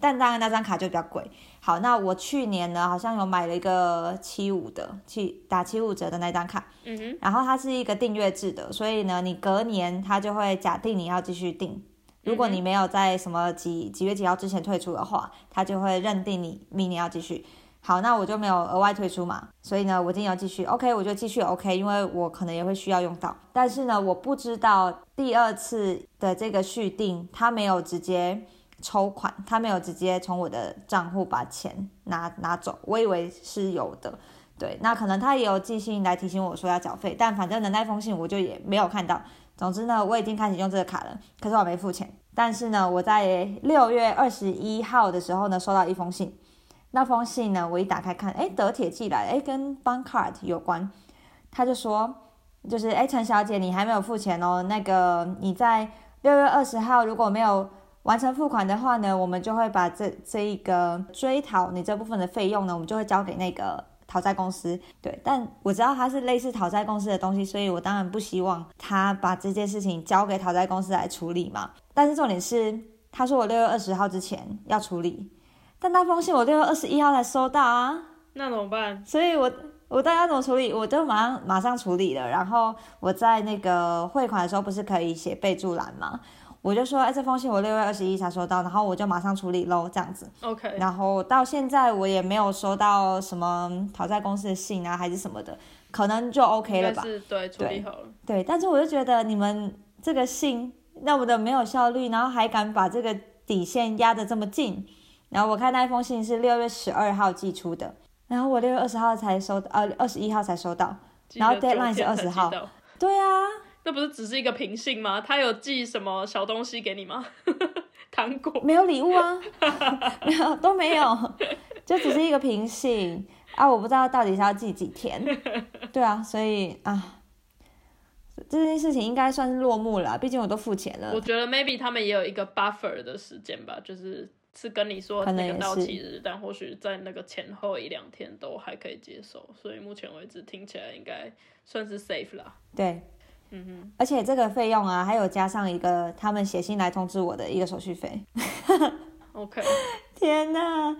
但当然那张卡就比较贵。好，那我去年呢好像有买了一个七五的，七打七五折的那张卡，嗯哼，然后它是一个订阅制的，所以呢，你隔年它就会假定你要继续订。如果你没有在什么几几月几号之前退出的话，它就会认定你明年要继续。好，那我就没有额外退出嘛，所以呢，我今天要继续，OK，我就继续 OK，因为我可能也会需要用到。但是呢，我不知道第二次的这个续订，他没有直接抽款，他没有直接从我的账户把钱拿拿走，我以为是有的。对，那可能他也有寄信来提醒我说要缴费，但反正呢那封信我就也没有看到。总之呢，我已经开始用这个卡了，可是我没付钱。但是呢，我在六月二十一号的时候呢，收到一封信。那封信呢，我一打开看，哎，德铁寄来，哎，跟 Bank Card 有关。他就说，就是哎，陈小姐，你还没有付钱哦。那个你在六月二十号如果没有完成付款的话呢，我们就会把这这一个追讨你这部分的费用呢，我们就会交给那个讨债公司。对，但我知道它是类似讨债公司的东西，所以我当然不希望他把这件事情交给讨债公司来处理嘛。但是重点是，他说我六月二十号之前要处理，但那封信我六月二十一号才收到啊。那怎么办？所以我我大家怎么处理？我就马上马上处理了。然后我在那个汇款的时候不是可以写备注栏吗？我就说，哎，这封信我六月二十一才收到，然后我就马上处理喽，这样子。OK，然后到现在我也没有收到什么讨债公司的信啊，还是什么的，可能就 OK 了吧？是对处理好了。对，但是我就觉得你们这个信那么的没有效率，然后还敢把这个底线压得这么近。然后我看那一封信是六月十二号寄出的，然后我六月二十号才收，呃，二十一号才收到。然后 deadline 是九天才20号对啊，那不是只是一个平信吗？他有寄什么小东西给你吗？糖果？没有礼物啊，没有都没有，就只是一个平信啊，我不知道到底是要寄几天。对啊，所以啊，这件事情应该算是落幕了啊，毕竟我都付钱了我。觉得 maybe 他们也有一个 buffer 的时间吧，就是是跟你说可能那个到期日，但或许在那个前后一两天都还可以接受，所以目前为止听起来应该算是 safe 啦。对，嗯而且这个费用啊，还有加上一个他们写信来通知我的一个手续费。哼，OK，天呐，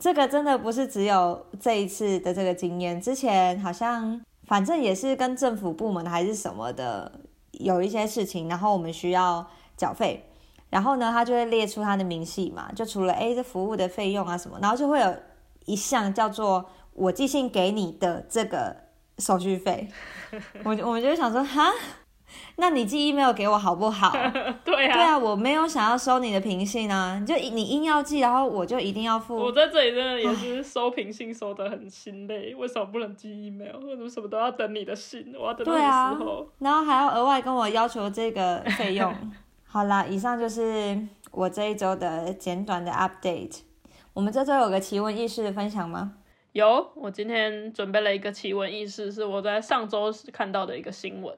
这个真的不是只有这一次的这个经验，之前好像反正也是跟政府部门还是什么的有一些事情，然后我们需要缴费，然后呢，他就会列出他的明细嘛，就除了 A 这服务的费用啊什么，然后就会有一项叫做我寄信给你的这个手续费，我我们就想说哈。那你寄 email 给我好不好？对 啊对啊，啊，我没有想要收你的平信啊，你就你硬要寄，然后我就一定要付我付。在这里真的也是收平信收的很心累，为什么不能寄 email？为什么什么都要等你的信？我要等到对啊你时候。然后还要额外跟我要求这个费用。好啦，以上就是我这一周的简短的 update。我们这周有个奇闻异事的分享吗？有，我今天准备了一个奇闻异事，是我在上周看到的一个新闻。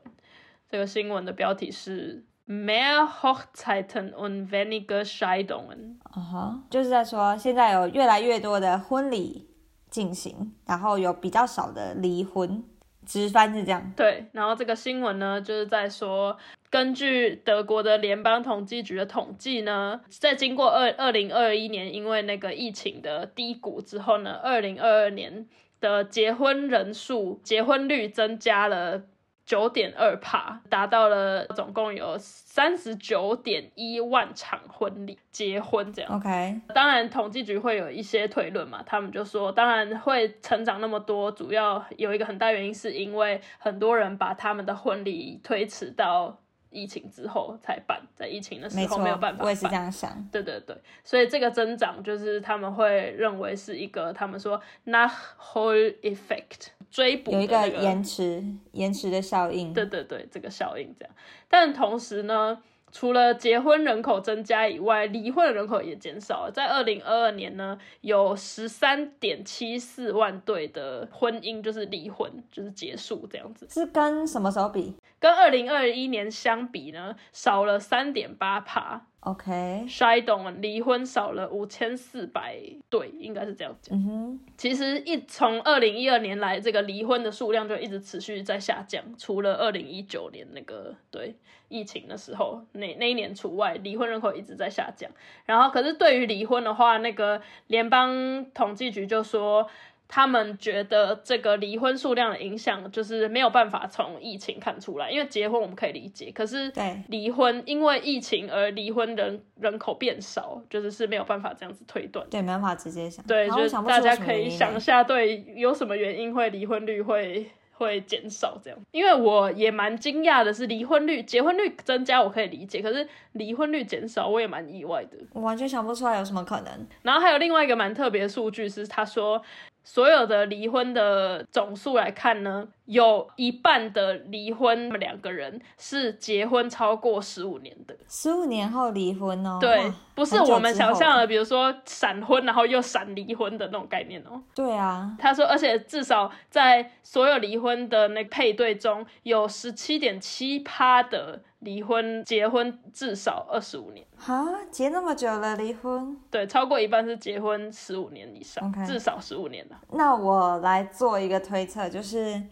这个新闻的标题是 “Mehr Hochzeiten und weniger Scheidungen”。啊哈，就是在说现在有越来越多的婚礼进行，然后有比较少的离婚，直翻是这样。对，然后这个新闻呢，就是在说，根据德国的联邦统计局的统计呢，在经过二二零二一年因为那个疫情的低谷之后呢，二零二二年的结婚人数、结婚率增加了九点二帕，达到了总共有三十九点一万场婚礼结婚这样。OK，当然，统计局会有一些推论嘛，他们就说，当然会成长那么多，主要有一个很大原因是因为很多人把他们的婚礼推迟到疫情之后才办，在疫情的时候没有办，法我也是这办。样想。对对对，所以这个增长就是他们会认为是一个他们说 Nachhol effect 追捕的有一个延迟延迟的效应。对对对，这个效应这样。但同时呢，除了结婚人口增加以外，离婚的人口也减少了。在二零二二年呢，有十三点七四万对的婚姻就是离婚，就是结束这样子，是跟什么时候比跟二零二一年相比呢，少了三点八帕。？OK，衰懂离婚少了五千四百对，应该是这样讲。嗯哼，其实一从二零一二年来，这个离婚的数量就一直持续在下降，除了二零一九年那个对疫情的时候，那那一年除外，离婚人口一直在下降。然后，可是对于离婚的话，那个联邦统计局就说。他们觉得这个离婚数量的影响就是没有办法从疫情看出来，因为结婚我们可以理解，可是对离婚因为疫情而离婚人人口变少，就是是没有办法这样子推断。对，没办法直接想。对，就是大家可以想一下，对，有什么原因会离婚率会会减少这样？因为我也蛮惊讶的是，离婚率、结婚率增加我可以理解，可是离婚率减少我也蛮意外的。我完全想不出来有什么可能。然后还有另外一个蛮特别的数据是，他说所有的离婚的总数来看呢，有一半的离婚两个人是结婚超过十五年的。十五年后离婚哦。对，不是我们想象的，比如说闪婚然后又闪离婚的那种概念哦。对啊，他说，而且至少在所有离婚的那配对中，有十七点七趴的离婚结婚至少二十五年，哈，结那么久了离婚，对，超过一半是结婚十五年以上至少十五年了。那我来做一个推测，就是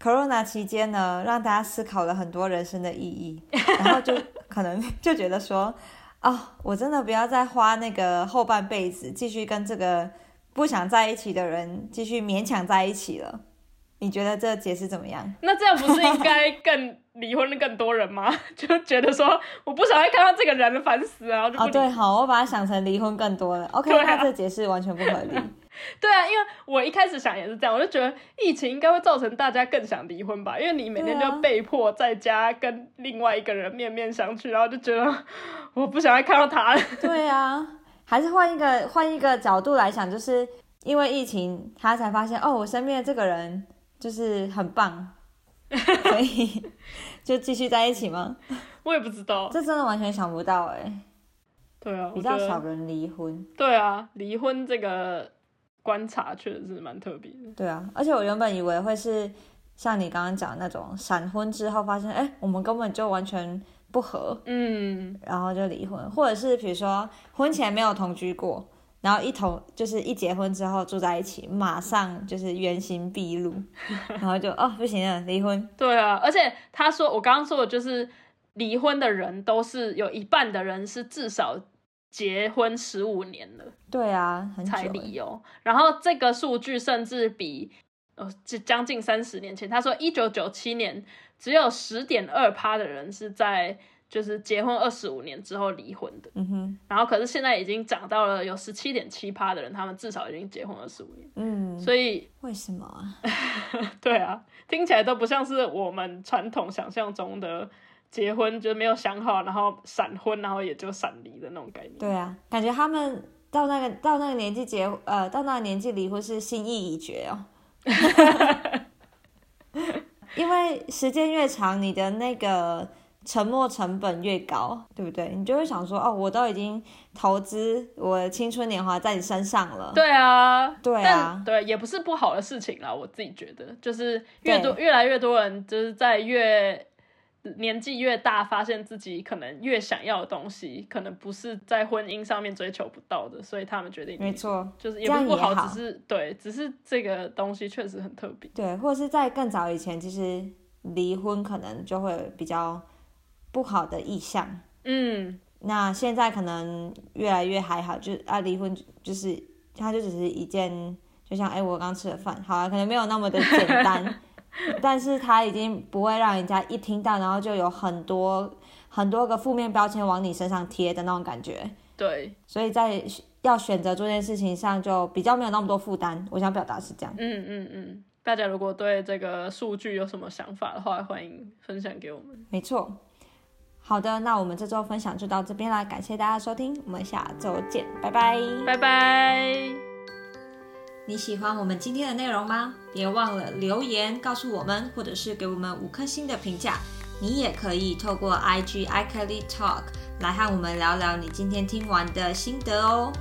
Corona 期间呢，让大家思考了很多人生的意义，然后就可能 就觉得说，哦，我真的不要再花那个后半辈子继续跟这个不想在一起的人继续勉强在一起了。你觉得这解释怎么样？那这样不是应该更离婚的更多人吗？就觉得说我不想再看到这个人了，烦死了，然后就不哦，离对，好，我把它想成离婚更多了。OK，、对啊那这解释完全不合理。对啊，因为我一开始想也是这样，我就觉得疫情应该会造成大家更想离婚吧，因为你每天就被迫在家跟另外一个人面面相觑，然后就觉得我不想再看到他了。对啊，还是换一个换一个角度来想，就是因为疫情，他才发现哦，我身边的这个人就是很棒，所以就继续在一起吗？我也不知道，这真的完全想不到哎，对啊，比较少人离婚。对啊，离婚这个观察确实是蛮特别的。对啊，而且我原本以为会是像你刚刚讲的那种闪婚之后发现，哎，我们根本就完全不合，嗯，然后就离婚，或者是比如说婚前没有同居过，然后一同就是一结婚之后住在一起，马上就是原形毕露，然后就哦不行了，离婚。对啊，而且他说我刚刚说的就是离婚的人都是有一半的人是至少结婚十五年了。对啊，很久才欸离哦。然后这个数据甚至比哦，这将近三十年前，他说一九九七年只有十点二趴的人是在就是结婚二十五年之后离婚的，嗯哼，然后可是现在已经涨到了有十七点七趴的人，他们至少已经结婚二十五年，嗯，所以为什么啊？对啊，听起来都不像是我们传统想象中的。结婚就是没有想好，然后闪婚，然后也就闪离的那种概念。对啊，感觉他们到那个到那个年纪结呃到那个年纪离婚是心意已决哦。因为时间越长，你的那个沉没成本越高，对不对？你就会想说，哦，我都已经投资我的青春年华在你身上了。对啊，对啊但对，也不是不好的事情啦。我自己觉得，就是越多越来越多人，就是在越年纪越大，发现自己可能越想要的东西，可能不是在婚姻上面追求不到的，所以他们决定没，错，就是也不是不好，好只是对，只是这个东西确实很特别。对，或者是在更早以前，其实离婚可能就会比较不好的意向。嗯，那现在可能越来越还好，就是啊，离婚就是它就只是一件，就像哎、我刚吃了饭，好啊，可能没有那么的简单，但是它已经不会让人家一听到，然后就有很多很多个负面标签往你身上贴的那种感觉。对，所以在要选择做这件事情上，就比较没有那么多负担。我想表达是这样。嗯嗯嗯，大家如果对这个数据有什么想法的话，欢迎分享给我们。没错。好的，那我们这周分享就到这边啦，感谢大家收听，我们下周见，拜拜，拜拜。你喜欢我们今天的内容吗？别忘了留言告诉我们，或者是给我们五颗星的评价。你也可以透过 IG iKelly Talk 来和我们聊聊你今天听完的心得哦。